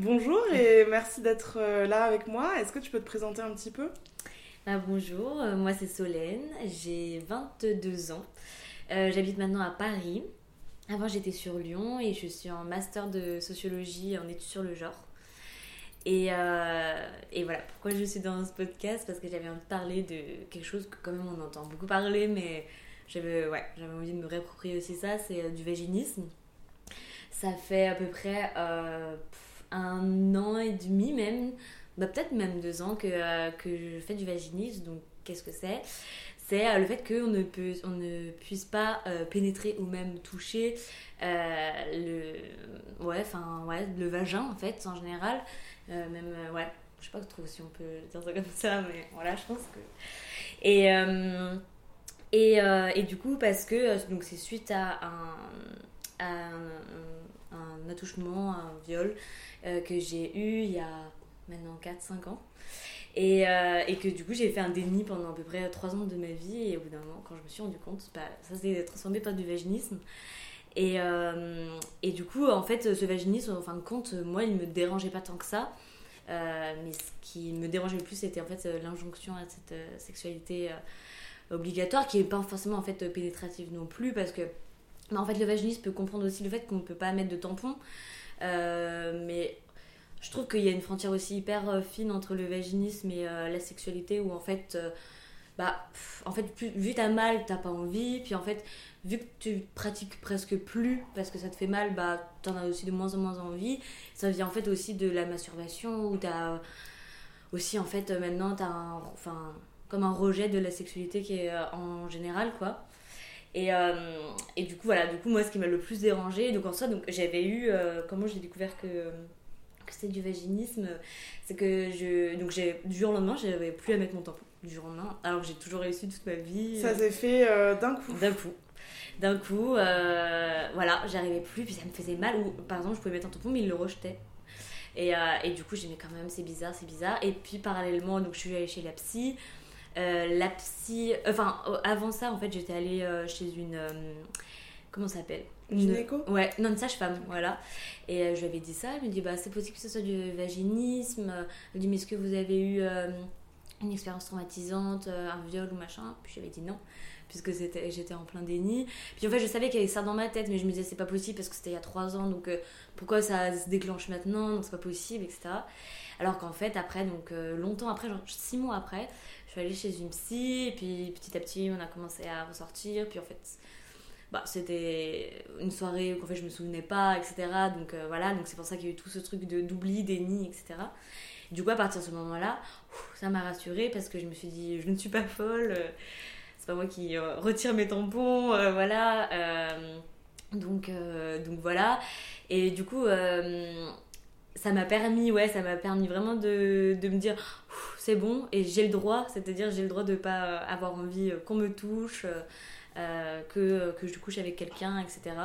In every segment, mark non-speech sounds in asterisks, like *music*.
Bonjour et merci d'être là avec moi. Est-ce que tu peux te présenter un petit peu? Ah, Bonjour, moi c'est Solène, j'ai 22 ans. J'habite maintenant à Paris. Avant j'étais sur Lyon et je suis en master de sociologie en études sur le genre. Et, et, voilà, pourquoi je suis dans ce podcast Parce que j'avais envie de parler de quelque chose que quand même on entend beaucoup parler, mais j'avais ouais, envie de me réapproprier aussi ça, c'est du vaginisme. Ça fait à peu près euh, un an et demi même, bah, peut-être même deux ans que, euh, que je fais du vaginisme. Donc qu'est-ce que c'est? C'est euh, le fait qu'on ne, ne puisse pas pénétrer ou même toucher le, ouais, ouais, le vagin en fait en général. même, ouais, je sais pas trop si on peut dire ça comme ça, mais voilà, je pense que. Et, et, et, du coup, parce que c'est suite à un un attouchement, un viol euh, que j'ai eu il y a maintenant 4-5 ans. Et, euh, et, que du coup j'ai fait un déni pendant à peu près 3 ans de ma vie et au bout d'un moment quand je me suis rendu compte, bah, ça s'est transformé par du vaginisme. Et, euh, et, du coup en fait ce vaginisme en fin de compte moi il me dérangeait pas tant que ça. mais ce qui me dérangeait le plus c'était en fait l'injonction à cette sexualité obligatoire qui est pas forcément en fait pénétrative non plus parce que mais en fait, le vaginisme peut comprendre aussi le fait qu'on ne peut pas mettre de tampon. Euh, mais je trouve qu'il y a une frontière aussi hyper euh, fine entre le vaginisme et euh, la sexualité où en fait, bah, en fait vu t'as mal, t'as pas envie. Puis en fait, vu que tu pratiques presque plus parce que ça te fait mal, bah, t'en as aussi de moins en moins envie. Ça vient en fait aussi de la masturbation où t'as aussi en fait maintenant t'as un, comme un rejet de la sexualité qui est en général quoi. Et, euh, et, du coup, voilà, du coup, moi, ce qui m'a le plus dérangé, donc en soi, donc j'avais eu, euh, comment j'ai découvert que, que c'était du vaginisme, c'est que je, donc j'ai, du jour au lendemain, j'avais plus à mettre mon tampon, du jour au lendemain, alors que j'ai toujours réussi toute ma vie. Ça s'est fait euh, d'un coup. D'un coup. D'un coup, voilà, j'arrivais plus, puis ça me faisait mal, ou par exemple, je pouvais mettre un tampon, mais il le rejetait. Et, et, du coup, j'ai mis quand même, c'est bizarre, c'est bizarre. Et puis, parallèlement, donc, je suis allée chez la psy. Euh, la psy. Enfin, avant ça, en fait, j'étais allée euh, chez une. Euh, comment ça s'appelle? Une Ouais, non, une sage-femme, voilà. Et je lui avais dit ça, elle me dit, bah, c'est possible que ce soit du vaginisme. Elle dit, mais est-ce que vous avez eu une expérience traumatisante, un viol ou machin? Puis j'avais dit non, puisque j'étais en plein déni. Puis en fait, je savais qu'il y avait ça dans ma tête, mais je me disais, c'est pas possible parce que c'était il y a trois ans, donc pourquoi ça se déclenche maintenant? Donc c'est pas possible, etc. Alors qu'en fait, après, donc longtemps après, genre six mois après, suis allée chez une psy, et puis petit à petit, on a commencé à ressortir. Puis en fait, bah, c'était une soirée où en fait, je me souvenais pas, etc. Donc euh, voilà, donc c'est pour ça qu'il y a eu tout ce truc de d'oubli, déni, etc. Du coup, à partir de ce moment-là, ça m'a rassurée parce que je me suis dit, je ne suis pas folle, euh, c'est pas moi qui euh, retire mes tampons, voilà. donc, donc voilà. Et du coup, ça m'a permis, ouais, ça m'a permis vraiment de, de me dire c'est bon et j'ai le droit, c'est-à-dire j'ai le droit de pas euh, avoir envie euh, qu'on me touche, euh, que, que je couche avec quelqu'un, etc.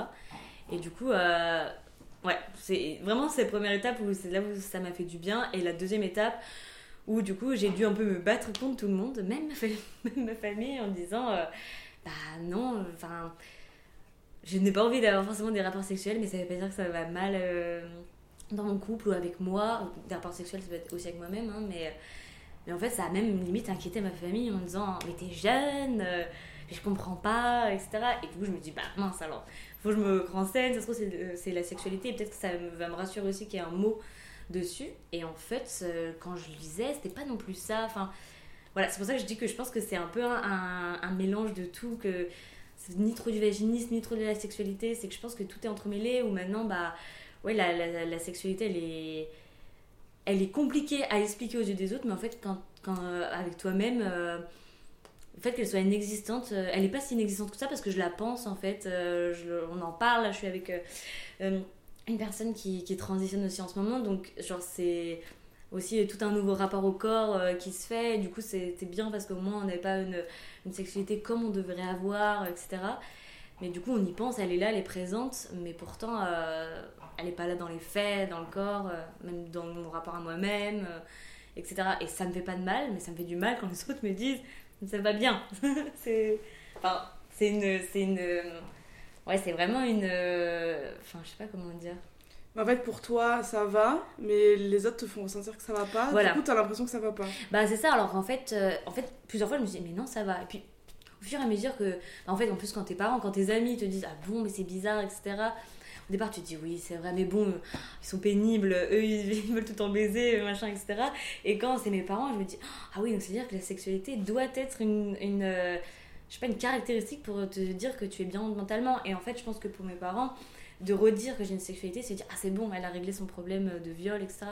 Et du coup, ouais, c'est vraiment cette première étape où c'est là où ça m'a fait du bien. Et la deuxième étape où du coup j'ai dû un peu me battre contre tout le monde, même ma *laughs* famille, en disant bah non, enfin je n'ai pas envie d'avoir forcément des rapports sexuels, mais ça veut pas dire que ça va mal dans mon couple ou avec moi. Des rapports sexuels, ça peut être aussi avec moi-même, hein, mais, mais en fait, ça a même limite inquiété ma famille en me disant Mais t'es jeune, euh, je comprends pas, etc. Et du coup, je me dis Bah mince alors, faut que je me renseigne, ça se trouve, c'est la sexualité, et peut-être que ça va me rassurer aussi qu'il y ait un mot dessus. Et en fait, euh, quand je lisais, c'était pas non plus ça. Enfin, voilà, c'est pour ça que je dis que je pense que c'est un peu un, mélange de tout, que c'est ni trop du vaginisme, ni trop de la sexualité, c'est que je pense que tout est entremêlé, ou maintenant, bah ouais, la, la, sexualité, elle est, elle est compliquée à expliquer aux yeux des autres, mais en fait, quand, quand euh, avec toi-même, euh, le fait qu'elle soit inexistante, euh, elle n'est pas si inexistante que ça parce que je la pense en fait. On en parle, je suis avec une personne qui, qui, transitionne aussi en ce moment, donc genre c'est aussi tout un nouveau rapport au corps qui se fait. du coup, c'était bien parce qu'au moins on n'avait pas une, une, sexualité comme on devrait avoir, etc. Mais du coup, on y pense, elle est là, elle est présente, mais pourtant, elle n'est pas là dans les faits, dans le corps, euh, même dans mon rapport à moi-même, euh, etc. Et ça me fait pas de mal, mais ça me fait du mal quand les *laughs* autres me disent ça va bien. *laughs* c'est enfin, c'est une, c'est une, ouais, c'est vraiment une, enfin, je sais pas comment dire. En fait, pour toi, ça va, mais les autres te font ressentir que ça va pas. Voilà. Du coup, t'as l'impression que ça va pas. Bah c'est ça, alors en fait, euh, en fait, plusieurs fois je me suis dit, mais non, ça va. Et puis, au fur et à mesure que, bah, en fait, en plus, quand tes parents, quand tes amis te disent, ah bon, mais c'est bizarre, etc. Au départ, tu te dis, oui, c'est vrai, mais bon, ils sont pénibles, eux, ils, *laughs* veulent tout temps baiser, machin, etc. Et quand c'est mes parents, je me dis, ah oui, donc c'est-à-dire que la sexualité doit être une, une euh, je sais pas, une caractéristique pour te dire que tu es bien mentalement. Et en fait, je pense que pour mes parents, de redire que j'ai une sexualité, c'est dire, ah c'est bon, elle a réglé son problème de viol, etc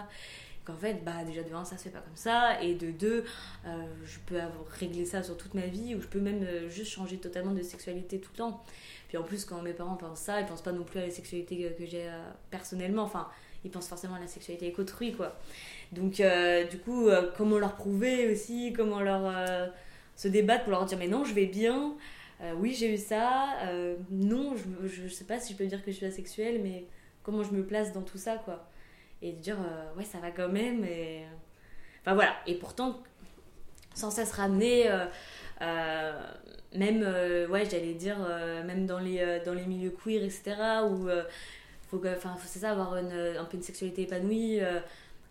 qu'en fait, bah, déjà de 1, ça se fait pas comme ça, et de 2, euh, je peux avoir réglé ça sur toute ma vie, ou je peux même euh, juste changer totalement de sexualité tout le temps. Puis en plus, quand mes parents pensent ça, ils pensent pas non plus à la sexualité que, j'ai euh, personnellement, enfin, ils pensent forcément à la sexualité avec autrui, quoi. Donc, du coup, comment leur prouver aussi, comment leur se débattre pour leur dire, mais non, je vais bien, oui, j'ai eu ça, non, je, je, je sais pas si je peux dire que je suis asexuelle, mais comment je me place dans tout ça, quoi et de dire euh, ouais ça va quand même et enfin voilà et pourtant sans cesse ramener euh, euh, même ouais j'allais dire même dans les dans les milieux queer etc où faut enfin c'est ça avoir une, un peu une sexualité épanouie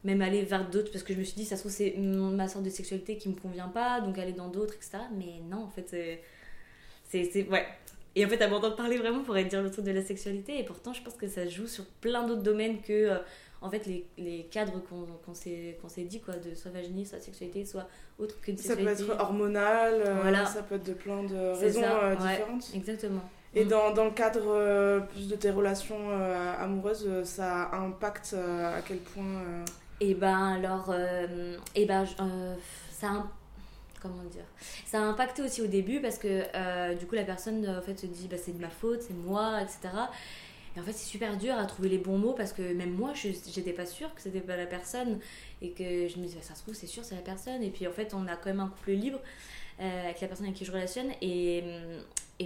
même aller vers d'autres parce que je me suis dit ça se trouve c'est ma sorte de sexualité qui me convient pas donc aller dans d'autres etc mais non en fait c'est ouais et en fait, à m'entendre parler vraiment pourrait dire le truc de la sexualité. Et pourtant, je pense que ça joue sur plein d'autres domaines que, en fait, les, les cadres qu'on qu'on s'est qu'on s'est dit, quoi, de soit vaginisme, soit sexualité, soit autre qu'une Ça peut sexualité. être hormonal, euh, Voilà. ça peut être de plein de raisons ça, euh, ouais. différentes. Exactement. Et Mm. dans, dans le cadre euh, plus de tes relations amoureuses, ça impacte à quel point Et ben alors, et ben je- euh, ça comment dire, ça a impacté aussi au début parce que euh, du coup la personne en fait se dit bah c'est de ma faute, c'est moi, etc. Et en fait c'est super dur à trouver les bons mots parce que même moi j'étais pas sûre que c'était pas la personne et que je me disais ça se trouve c'est sûr c'est la personne et puis en fait on a quand même un couple libre euh, avec la personne avec qui je relationne et,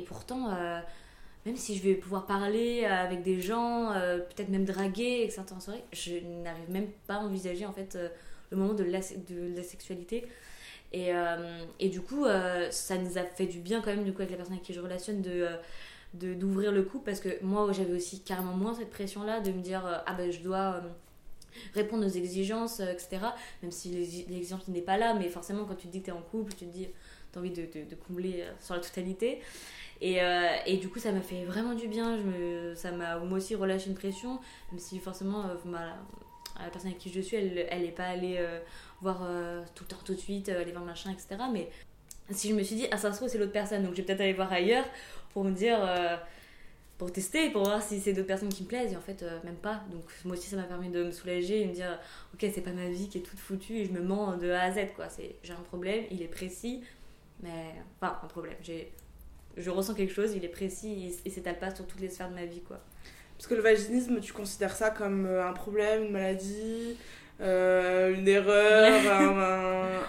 pourtant euh, même si je vais pouvoir parler avec des gens, euh, peut-être même draguer, etc. je n'arrive même pas à envisager en fait le moment de la, de la sexualité. Et, du coup, ça nous a fait du bien quand même du coup avec la personne avec qui je relationne de- d'ouvrir le coup parce que moi j'avais aussi carrément moins cette pression là de me dire euh, ah ben je dois euh, répondre aux exigences euh, etc même si l'exi- l'exigence n'est pas là mais forcément quand tu te dis que tu es en couple tu te dis tu as envie de, de, combler sur la totalité et, et du coup, ça m'a fait vraiment du bien. Je me, ça m'a moi aussi relâché une pression, même si forcément, ma- la personne avec qui je suis, elle elle n'est pas allée voir tout le temps, tout de suite, aller voir machin, etc. Mais si je me suis dit, ah, ça se trouve, c'est l'autre personne, donc je vais peut-être aller voir ailleurs pour me dire. euh, pour tester, pour voir si c'est d'autres personnes qui me plaisent, et en fait, euh, même pas. Donc, moi aussi, ça m'a permis de me soulager et me dire, ok, c'est pas ma vie qui est toute foutue et je me mens de A à Z, quoi. C'est- J'ai un problème, il est précis, mais. Enfin, un problème. J'ai je ressens quelque chose, il est précis et, et s'étale pas sur toutes les sphères de ma vie quoi. Parce que le vaginisme, tu considères ça comme euh, un problème, une maladie, euh, une erreur, *laughs* un- un-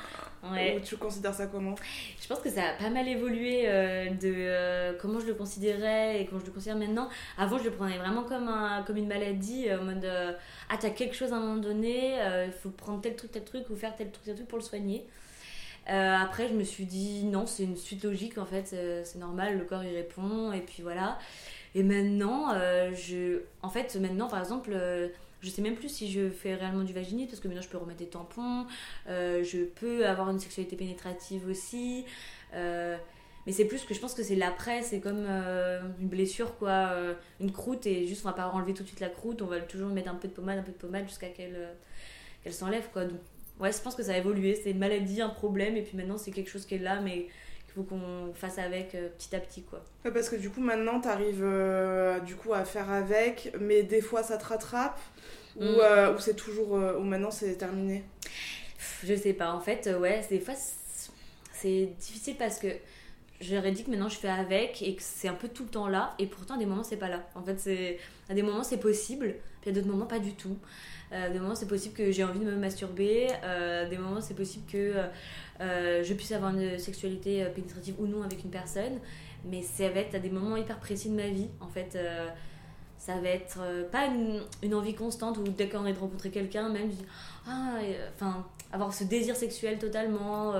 Ouais. ou tu considères ça comment? Je pense que ça a pas mal évolué euh, de euh, comment je le considérais et comment je le considère maintenant. Avant, je le prenais vraiment comme, un, comme une maladie, euh, en mode euh, ah, t'as quelque chose à un moment donné, il faut prendre tel truc, tel truc ou faire tel truc, tel truc pour le soigner. Après, je me suis dit non, c'est une suite logique en fait, c'est normal, le corps y répond et puis voilà. Et maintenant, je, en fait, maintenant par exemple, je sais même plus si je fais réellement du vaginisme parce que maintenant je peux remettre des tampons, euh, je peux avoir une sexualité pénétrative aussi. euh, mais c'est plus que je pense que c'est l'après, c'est comme euh, une blessure, quoi, une croûte, et juste on va pas enlever tout de suite la croûte, on va toujours mettre un peu de pommade, un peu de pommade jusqu'à qu'elle qu'elle s'enlève, quoi. Donc, ouais, je pense que ça a évolué, c'est une maladie, un problème, et puis maintenant c'est quelque chose qui est là, mais faut qu'on fasse avec euh, petit à petit, quoi. Ouais, Parce que du coup, maintenant, t'arrives euh, du coup à faire avec, mais des fois ça te rattrape, ou, Mm. euh, ou c'est toujours. euh, ou maintenant c'est terminé? Je sais pas, en fait, ouais, des fois c'est- c'est difficile parce que j'aurais dit que maintenant je fais avec et que c'est un peu tout le temps là, et pourtant à des moments c'est pas là. En fait, c'est à des moments c'est possible, puis à d'autres moments pas du tout. Euh, des moments c'est possible que j'ai envie de me masturber, euh, des moments c'est possible que euh, je puisse avoir une sexualité pénétrative ou non avec une personne, mais ça va être à des moments hyper précis de ma vie. En fait, ça va être pas une, une envie constante où dès qu'on est de rencontrer quelqu'un, même je ah, enfin avoir ce désir sexuel totalement.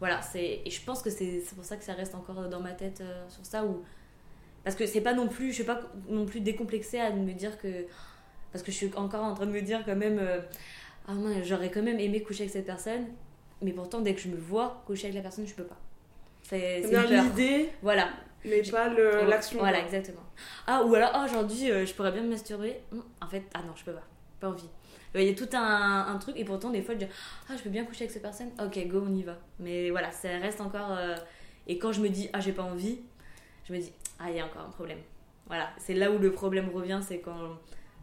voilà, c'est et je pense que c'est pour ça que ça reste encore dans ma tête sur ça ou parce que c'est pas non plus, je suis pas non plus décomplexée à me dire que Parce que je suis encore en train de me dire quand même, euh, ah moi j'aurais quand même aimé coucher avec cette personne, mais pourtant dès que je me vois coucher avec la personne, je peux pas. C'est l'idée. Voilà. Mais pas l'action. Voilà, exactement. Ah, ou alors, oh, aujourd'hui, euh, je pourrais bien me masturber. Hum, en fait, ah non, je peux pas. Pas envie. Il y a tout un, un, truc, et pourtant, des fois, je dis, ah, je peux bien coucher avec cette personne. Ok, go, on y va. Mais voilà, ça reste encore. Euh, et quand je me dis, ah, j'ai pas envie, je me dis, ah, il y a encore un problème. Voilà, c'est là où le problème revient, c'est quand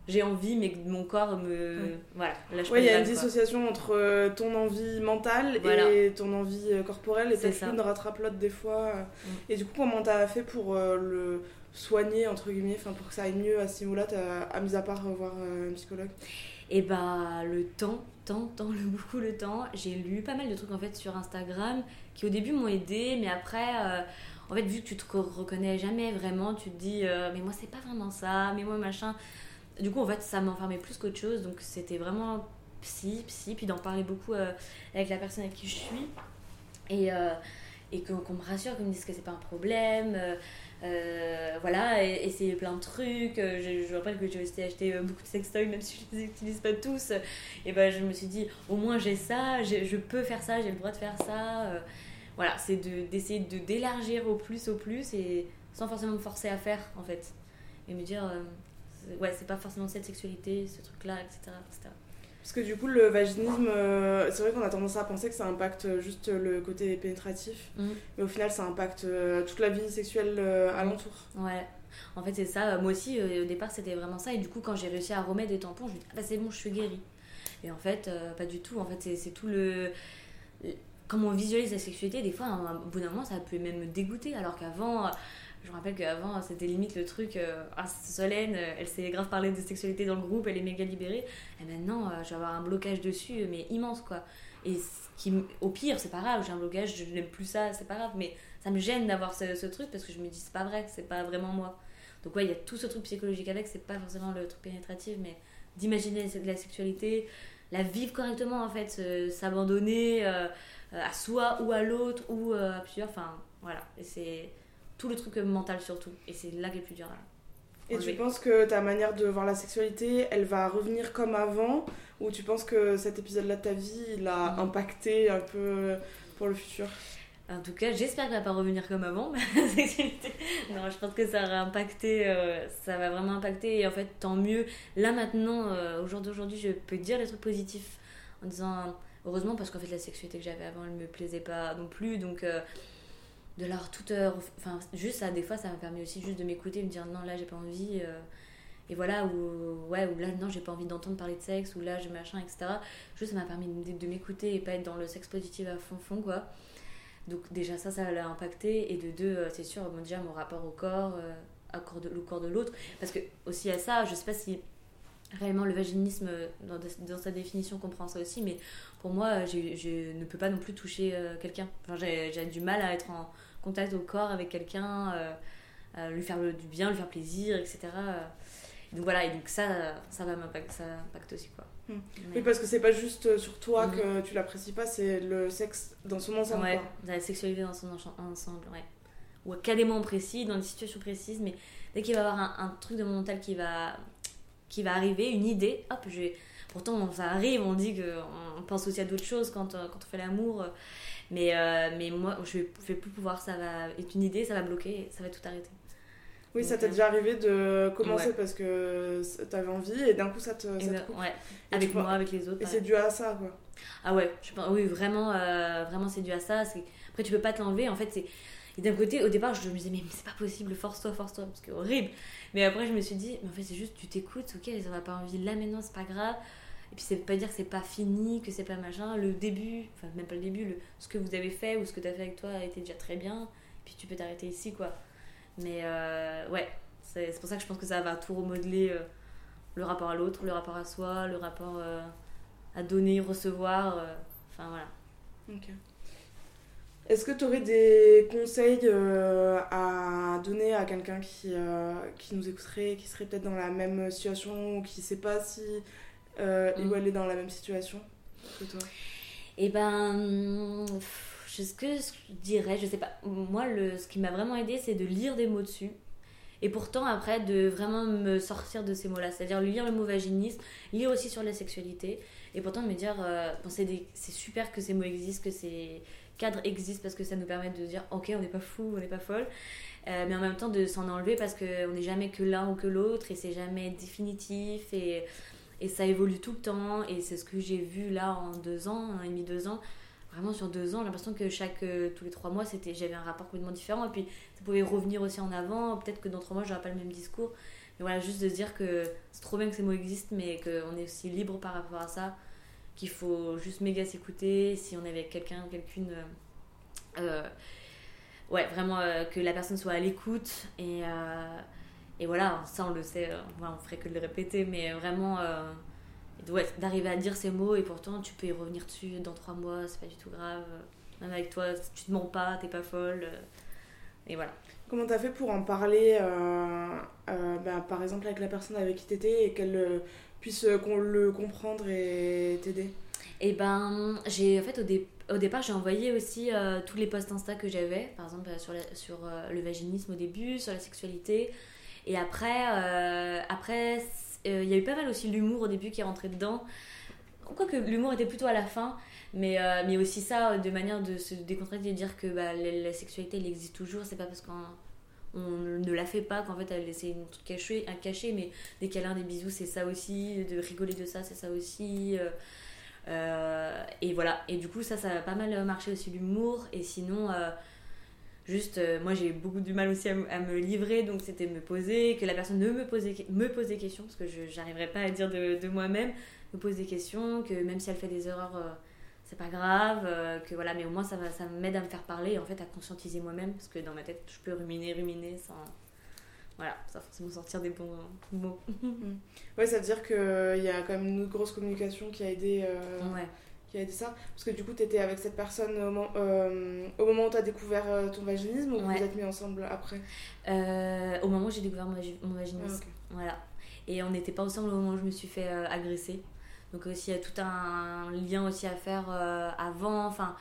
j'ai envie, mais mon corps me. Voilà, il y a une dissociation entre euh, ton envie mentale et ton envie euh, corporelle, et peut-être l'une rattrape l'autre des fois. Mm. Et du coup, comment t'as fait pour euh, le soigner, entre guillemets, pour que ça aille mieux à ce niveau-là, à mis à part voir un psychologue? Et bah, le temps, temps, temps, *laughs* le, beaucoup le temps. J'ai lu pas mal de trucs en fait sur Instagram qui au début m'ont aidé, mais après en fait, vu que tu te reconnais jamais vraiment, tu te dis, mais moi, c'est pas vraiment ça, mais moi, machin du coup, en fait, ça m'enfermait plus qu'autre chose. Donc, c'était vraiment psy, psy. Puis d'en parler beaucoup euh, avec la personne avec qui je suis. Et, euh, et qu'on me rassure, qu'on me dise que c'est pas un problème. Euh, voilà, essayer plein de trucs. Je, je rappelle que j'ai aussi acheté beaucoup de sextoys, même si je les utilise pas tous. Et ben, je me suis dit, au moins j'ai ça, je peux faire ça, j'ai le droit de faire ça. voilà, c'est d'essayer de, d'élargir au plus, au plus, et sans forcément me forcer à faire, en fait. Et me dire, ouais, c'est pas forcément cette sexualité, ce truc-là, etc., Parce que du coup, le vaginisme, euh, c'est vrai qu'on a tendance à penser que ça impacte juste le côté pénétratif, mm. mais au final, ça impacte euh, toute la vie sexuelle euh, alentour. Ouais. En fait, c'est ça. Moi aussi, au départ, c'était vraiment ça. Et du coup, quand j'ai réussi à remettre des tampons, je me dis, ah bah c'est bon, je suis guérie. Et en fait, pas du tout. En fait, c'est tout le. Comment on visualise la sexualité, des fois, à un bout d'un moment, ça peut même me dégoûter. Alors qu'avant je me rappelle qu'avant, c'était limite le truc euh, Ah, Solène, euh, elle s'est grave parlé de sexualité dans le groupe, elle est méga libérée. Et maintenant, euh, je vais avoir un blocage dessus, mais immense, quoi. Et qui, au pire, c'est pas grave, j'ai un blocage, je n'aime plus ça, c'est pas grave, mais ça me gêne d'avoir ce, truc parce que je me dis, c'est pas vrai, c'est pas vraiment moi. Donc, ouais, il y a tout ce truc psychologique avec, c'est pas forcément le truc pénétratif, mais d'imaginer la sexualité, la vivre correctement, en fait, s'abandonner à soi ou à l'autre ou à plusieurs, enfin, voilà. Et c'est tout le truc mental surtout. Et c'est là qui est le plus dur. Et tu penses que ta manière de voir la sexualité, elle va revenir comme avant? Ou tu penses que cet épisode-là de ta vie, il a mm. impacté un peu pour le futur? En tout cas, j'espère qu'elle va pas revenir comme avant, *laughs* la sexualité. Non, je pense que ça va impacter, euh, ça va vraiment impacter. Et en fait, tant mieux. Là, maintenant, euh, au jour d'aujourd'hui, je peux dire des trucs positifs en disant heureusement, parce qu'en fait, la sexualité que j'avais avant, elle me plaisait pas non plus. Donc, euh, de leur toute enfin juste ça des fois ça m'a permis aussi juste de m'écouter me dire non là j'ai pas envie euh, et voilà ou ouais ou là non j'ai pas envie d'entendre parler de sexe ou là j'ai machin etc juste ça m'a permis de, m'écouter et pas être dans le sexe positif à fond fond quoi. Donc déjà ça ça l'a impacté et de deux euh, c'est sûr bon, déjà mon rapport au corps euh, corps de, le corps de l'autre parce que aussi à ça je sais pas si réellement le vaginisme dans, dans, sa définition comprend ça aussi mais pour moi je ne peux pas non plus toucher quelqu'un. Enfin, j'ai du mal à être en contact au corps avec quelqu'un, euh, euh, lui faire du bien, lui faire plaisir, etc. Donc voilà, et donc ça, ça va m'impacter, ça impacte aussi quoi. Hmm. Oui, parce que c'est pas juste sur toi mm. que tu l'apprécies pas, c'est le sexe dans son ensemble. Ouais, la sexualité dans son ensemble, ouais. Ou à des moments précis, dans des situations précises, mais dès qu'il va y avoir un, un, truc de mon mental qui va, qui va arriver, une idée, hop, je. Pourtant, ça arrive, on dit qu'on pense aussi à d'autres choses quand, quand on fait l'amour. Mais, euh, mais moi, je vais plus pouvoir, ça va être une idée, ça va bloquer, ça va tout arrêter. Oui, ça t'est euh, déjà arrivé de commencer parce que t'avais envie et d'un coup ça te, ça Ouais, avec moi, avec les autres. Et c'est dû à ça, quoi. Ah ouais, je pense, oui, vraiment, euh, vraiment c'est dû à ça. Après, tu peux pas te l'enlever. En fait, c'est. Et d'un côté, au départ, je me disais, mais c'est pas possible, force-toi, force-toi, parce que c'est horrible. Mais après, je me suis dit, mais en fait, c'est juste, tu t'écoutes, ok, ça va pas envie là maintenant, c'est pas grave. Et puis, c'est pas dire que c'est pas fini, que c'est pas machin. Le début, enfin, même pas le début, le, ce que vous avez fait ou ce que tu as fait avec toi a été déjà très bien. Puis, tu peux t'arrêter ici, quoi. Mais euh, ouais, c'est pour ça que je pense que ça va tout remodeler euh, le rapport à l'autre, le rapport à soi, le rapport euh, à donner, recevoir. Enfin, voilà. Ok. Est-ce que tu aurais des conseils à donner à quelqu'un qui, qui nous écouterait, qui serait peut-être dans la même situation ou qui ne sait pas si euh, mm. elle est dans la même situation que toi Eh ben, ce que je dirais, je sais pas. Moi, le, ce qui m'a vraiment aidé, c'est de lire des mots dessus Et pourtant, après, de vraiment me sortir de ces mots-là. C'est-à-dire lire le mot vaginisme, lire aussi sur la sexualité. Et pourtant, de me dire, euh, c'est super que ces mots existent, que ces cadres existent, parce que ça nous permet de dire, ok, on n'est pas fou, on n'est pas folle. Euh, mais en même temps, de s'en enlever parce qu'on n'est jamais que l'un ou que l'autre, et c'est jamais définitif, et, et ça évolue tout le temps. Et c'est ce que j'ai vu là en deux ans, un et demi, deux ans vraiment sur deux ans, j'ai l'impression que chaque, euh, tous les trois mois, c'était, j'avais un rapport complètement différent. Et puis, ça pouvait revenir aussi en avant. Peut-être que dans trois mois, j'aurais pas le même discours. Mais voilà, juste de dire que c'est trop bien que ces mots existent, mais qu'on est aussi libre par rapport à ça, qu'il faut juste méga s'écouter. Si on est avec quelqu'un, quelqu'une. Euh, euh, ouais, vraiment que la personne soit à l'écoute. Et, et voilà, ça on le sait, on ferait que de le répéter, mais vraiment d'arriver à dire ces mots et pourtant tu peux y revenir dessus dans trois mois, c'est pas du tout grave. Même avec toi, tu te mens pas, t'es pas folle. Et voilà. Comment t'as fait pour en parler, euh, euh, bah, par exemple, avec la personne avec qui t'étais et qu'elle euh, puisse le comprendre et t'aider? Et eh ben, j'ai en fait au, au départ, j'ai envoyé aussi tous les posts Insta que j'avais, par exemple sur, sur le vaginisme au début, sur la sexualité. Et après, après euh, il y a eu pas mal aussi l'humour au début qui est rentré dedans. Quoique l'humour était plutôt à la fin, mais, euh, mais aussi ça, de manière de se décontracter, de dire que bah, la, sexualité, elle existe toujours, c'est pas parce qu'on on ne la fait pas qu'en fait elle essaie truc caché, un caché, mais des câlins, des bisous, c'est ça aussi, de rigoler de ça, c'est ça aussi. Euh, et voilà, et du coup, ça, ça a pas mal marché aussi l'humour, et sinon. Juste, euh, moi j'ai beaucoup du mal aussi à, me livrer, donc c'était me poser, que la personne ne me posait, me pose des questions, parce que je n'arriverais pas à dire de, moi-même, me pose des questions, que même si elle fait des erreurs, euh, c'est pas grave, euh, que voilà, mais au moins ça, ça m'aide à me faire parler, en fait à conscientiser moi-même, parce que dans ma tête je peux ruminer, ruminer sans. Voilà, sans forcément sortir des bons mots. *laughs* ouais, ça veut dire qu'il y a quand même une grosse communication qui a aidé. Ouais qui a dit ça Parce que du coup, tu étais avec cette personne au, moment, euh, au moment où tu as découvert euh, ton vaginisme ou vous vous êtes mis ensemble après? Euh, Au moment où j'ai découvert mon, vaginisme. Ah, voilà. Et on n'était pas ensemble au moment où je me suis fait agresser. Donc aussi, il y a tout un lien aussi à faire avant. Enfin,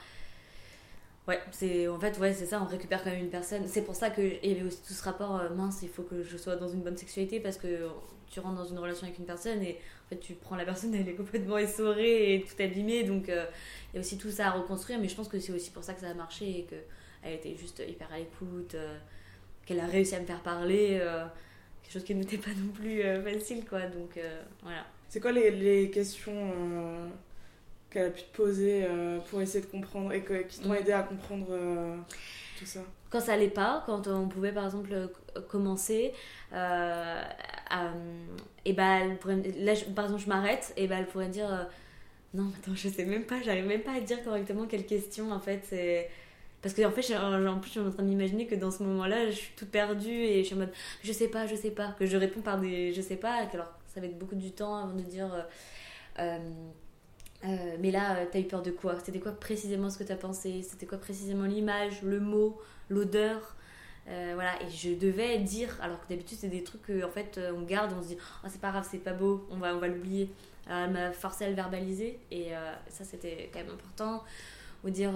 ouais, c'est en fait, ouais, c'est ça, on récupère quand même une personne. C'est pour ça qu'il y avait aussi tout ce rapport, mince, il faut que je sois dans une bonne sexualité parce que tu rentres dans une relation avec une personne et en fait, tu prends la personne, elle est complètement essorée et tout abîmée. Donc, euh, il y a aussi tout ça à reconstruire. Mais je pense que c'est aussi pour ça que ça a marché et qu'elle était juste hyper à l'écoute, euh, qu'elle a réussi à me faire parler. Euh, quelque chose qui n'était pas non plus facile, quoi. Donc, voilà. C'est quoi les, les questions qu'elle a pu te poser pour essayer de comprendre et qui t'ont mm. aidé à comprendre tout ça? Quand ça allait pas, quand on pouvait par exemple commencer, euh, et bah, là, par exemple, je m'arrête, et bah, elle pourrait dire euh, Non, attends, je sais même pas, j'arrive même pas à dire correctement quelle question en fait. c'est Parce que en fait, en plus, je suis en train d'imaginer que dans ce moment-là, je suis toute perdue et je suis en mode Je sais pas, je sais pas. Que je réponds par des Je sais pas, alors ça va être beaucoup du temps avant de dire. Euh, mais là, t'as eu peur de quoi? C'était quoi précisément ce que t'as pensé? C'était quoi précisément l'image, le mot, l'odeur? Euh, voilà, et je devais dire, alors que d'habitude c'est des trucs qu'en fait euh, on garde, on se dit oh, c'est pas grave, c'est pas beau, on va, on va l'oublier. Elle m'a forcé à le verbaliser et euh, ça c'était quand même important. Ou dire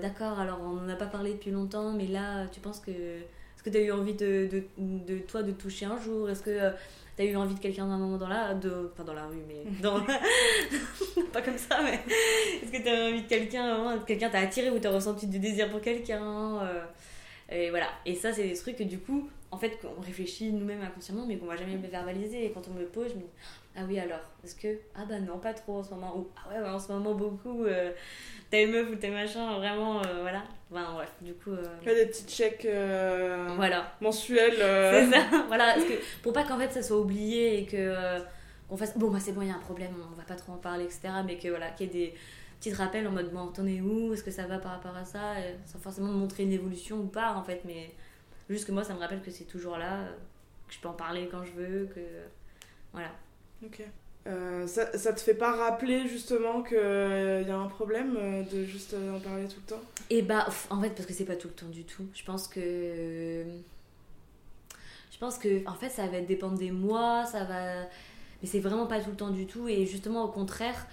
d'accord, alors on n'en a pas parlé depuis longtemps, mais là tu penses que. Est-ce que tu as eu envie de, de, de, toi de toucher un jour? Est-ce que tu as eu envie de quelqu'un d'un moment dans la. De, enfin dans la rue, mais. *laughs* Dans, *laughs* pas comme ça, mais. Est-ce que tu as eu envie de quelqu'un Quelqu'un t'a attiré ou tu as ressenti du désir pour quelqu'un et voilà. Et ça, c'est des trucs que du coup, en fait, on réfléchit nous-mêmes inconsciemment, mais qu'on va jamais me verbaliser. Et quand on me pose, je me dis Ah oui, alors, est-ce que. Ah bah non, pas trop en ce moment. Ou Ah ouais, en ce moment, beaucoup. Euh, t'es meuf ou t'es machin, vraiment, euh, voilà. Enfin, bref, du coup. Euh... a des petits checks euh, voilà. mensuels. *laughs* C'est ça, voilà. Parce que, pour pas qu'en fait ça soit oublié et que. qu'on fasse. Bon, bah c'est bon, il y a un problème, on va pas trop en parler, etc. Mais que voilà, qu'il y ait des te rappel en mode bon, t'en es où? Est-ce que ça va par rapport à ça? Sans forcément montrer une évolution ou pas en fait, mais juste que moi ça me rappelle que c'est toujours là, que je peux en parler quand je veux, que. Voilà. Ok. Euh, ça, ça te fait pas rappeler justement qu'il euh, y a un problème euh, de juste en parler tout le temps? Et eh bah, en fait, parce que c'est pas tout le temps du tout. Je pense que. Je pense que, en fait, ça va dépendre des mois, ça va. Mais c'est vraiment pas tout le temps du tout. Et justement, au contraire,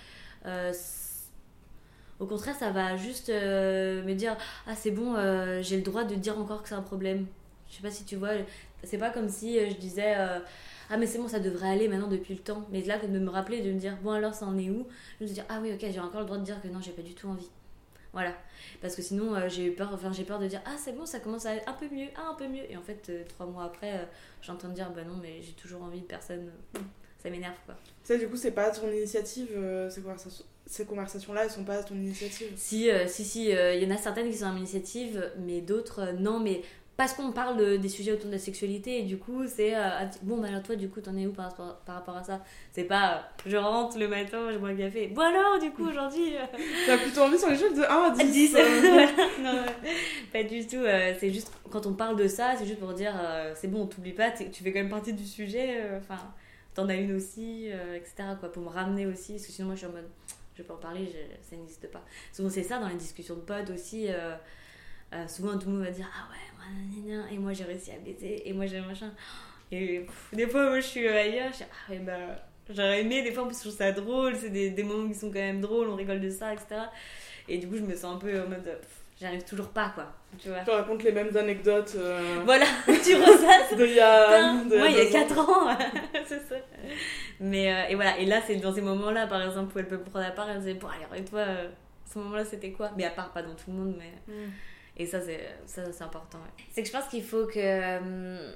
au contraire, ça va juste euh, me dire Ah, c'est bon, euh, j'ai le droit de dire encore que c'est un problème. Je sais pas si tu vois, c'est pas comme si euh, je disais euh, ah mais c'est bon ça devrait aller maintenant depuis le temps. Mais là de me rappeler de me dire bon alors ça en est où, je me dire ah oui ok j'ai encore le droit de dire que non j'ai pas du tout envie. Voilà. Parce que sinon, euh, j'ai eu peur, enfin, j'ai peur de dire Ah, c'est bon, ça commence à être un peu mieux, ah, un peu mieux. Et en fait, trois mois après, j'entends dire Bah non, mais j'ai toujours envie de personne. Ça m'énerve, quoi. Ça, du coup, c'est pas ton initiative, ces conversations ces conversations-là, elles sont pas à ton initiative. Si, si, si, il y en a certaines qui sont à mon initiative, mais d'autres, non, mais parce qu'on parle des sujets autour de la sexualité et du coup c'est euh, bon bah alors toi du coup t'en es où par, par, rapport à ça? C'est pas euh, je rentre le matin je bois un café. Bon alors du coup aujourd'hui euh, *laughs* t'as plutôt envie sur les choses de 1 à 10, *laughs* non pas du tout c'est juste quand on parle de ça c'est juste pour dire c'est bon on t'oublie pas tu fais quand même partie du sujet enfin t'en as une aussi etc quoi pour me ramener aussi parce que sinon moi je suis en mode je peux en parler ça n'existe pas souvent c'est ça dans les discussions de potes aussi souvent tout le monde va dire ah ouais et moi j'ai réussi à baiser, et moi j'ai machin. Et des fois, moi je suis ailleurs, je dis, ah ouais, bah, j'aurais aimé, des fois, parce que je trouve ça drôle, c'est des, des, moments qui sont quand même drôles, on rigole de ça, etc. Et du coup, je me sens un peu en mode, j'arrive toujours pas, quoi. Tu vois. Tu racontes les mêmes anecdotes. Euh, voilà, *laughs* tu ressasses. de il y a. moi, il y a 4 ans. Mais, euh, et voilà, et là, c'est dans ces moments-là, par exemple, où elle peut me prendre à part, elle me dit, bon, allez, et toi, euh, ce moment-là, c'était quoi? Mais à part, pas dans tout le monde, mais. Mm. Et ça, c'est, ça, c'est important. C'est que je pense qu'il faut que. Euh,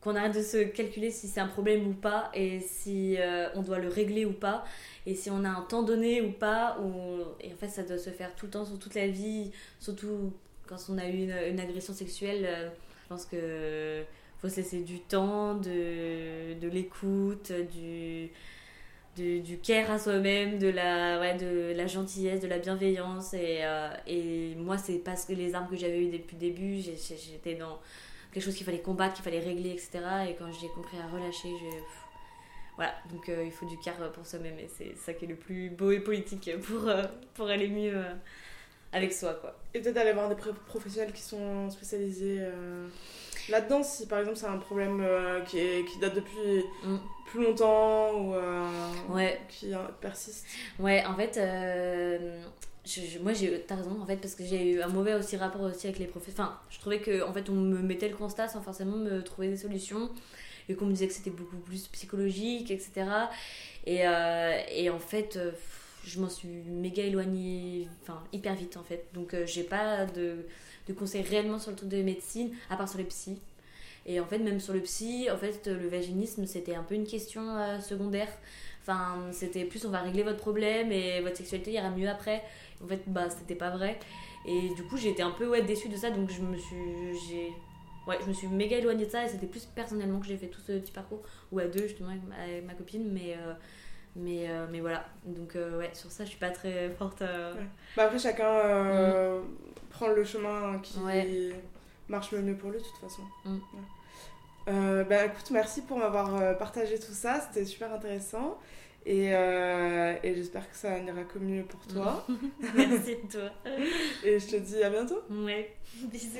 qu'on arrête de se calculer si c'est un problème ou pas et si on doit le régler ou pas et si on a un temps donné ou pas ou... et en fait ça doit se faire tout le temps sur toute la vie surtout quand on a eu une, agression sexuelle je pense que faut se du temps de, de l'écoute du du care à soi-même, de la, ouais, de la gentillesse, de la bienveillance. Et, euh, et moi, c'est parce que les armes que j'avais eues depuis le début, j'étais dans quelque chose qu'il fallait combattre, qu'il fallait régler, etc. Et quand j'ai compris à relâcher, je... Voilà, donc euh, il faut du care pour soi-même et c'est ça qui est le plus beau et politique pour, euh, pour aller mieux avec soi. Quoi. Et peut-être aller voir des professionnels qui sont spécialisés là-dedans, si par exemple c'est un problème euh, qui, est, qui date depuis mm. plus longtemps ou euh, ouais. qui euh, persiste. Ouais, en fait, moi j'ai, t'as raison, en fait, parce que j'ai eu un mauvais aussi rapport aussi avec les professeurs. Enfin, je trouvais que en fait on me mettait le constat sans forcément me trouver des solutions et qu'on me disait que c'était beaucoup plus psychologique, etc. Et, et en fait je m'en suis méga éloignée, enfin hyper vite en fait. Donc j'ai pas de, de conseils réellement sur le truc de médecine, à part sur les psys. Et en fait, même sur le psy, en fait, le vaginisme, c'était un peu une question euh, secondaire. Enfin, c'était plus on va régler votre problème et votre sexualité ira mieux après. En fait, bah, c'était pas vrai. Et du coup, été un peu ouais, déçue de ça, donc je me suis. J'ai. Ouais, je me suis méga éloignée de ça et c'était plus personnellement que j'ai fait tout ce petit parcours, ou à deux justement avec ma, copine, mais. Euh, mais, euh, mais voilà, donc ouais, sur ça je suis pas très forte. Bah après chacun mm prendre le chemin qui marche le mieux pour lui de toute façon. Mm. Euh, bah écoute, merci pour m'avoir euh, partagé tout ça, c'était super intéressant. Et, euh, et j'espère que ça n'ira que mieux pour toi. *laughs* merci à toi. et je te dis à bientôt. Ouais, bisous.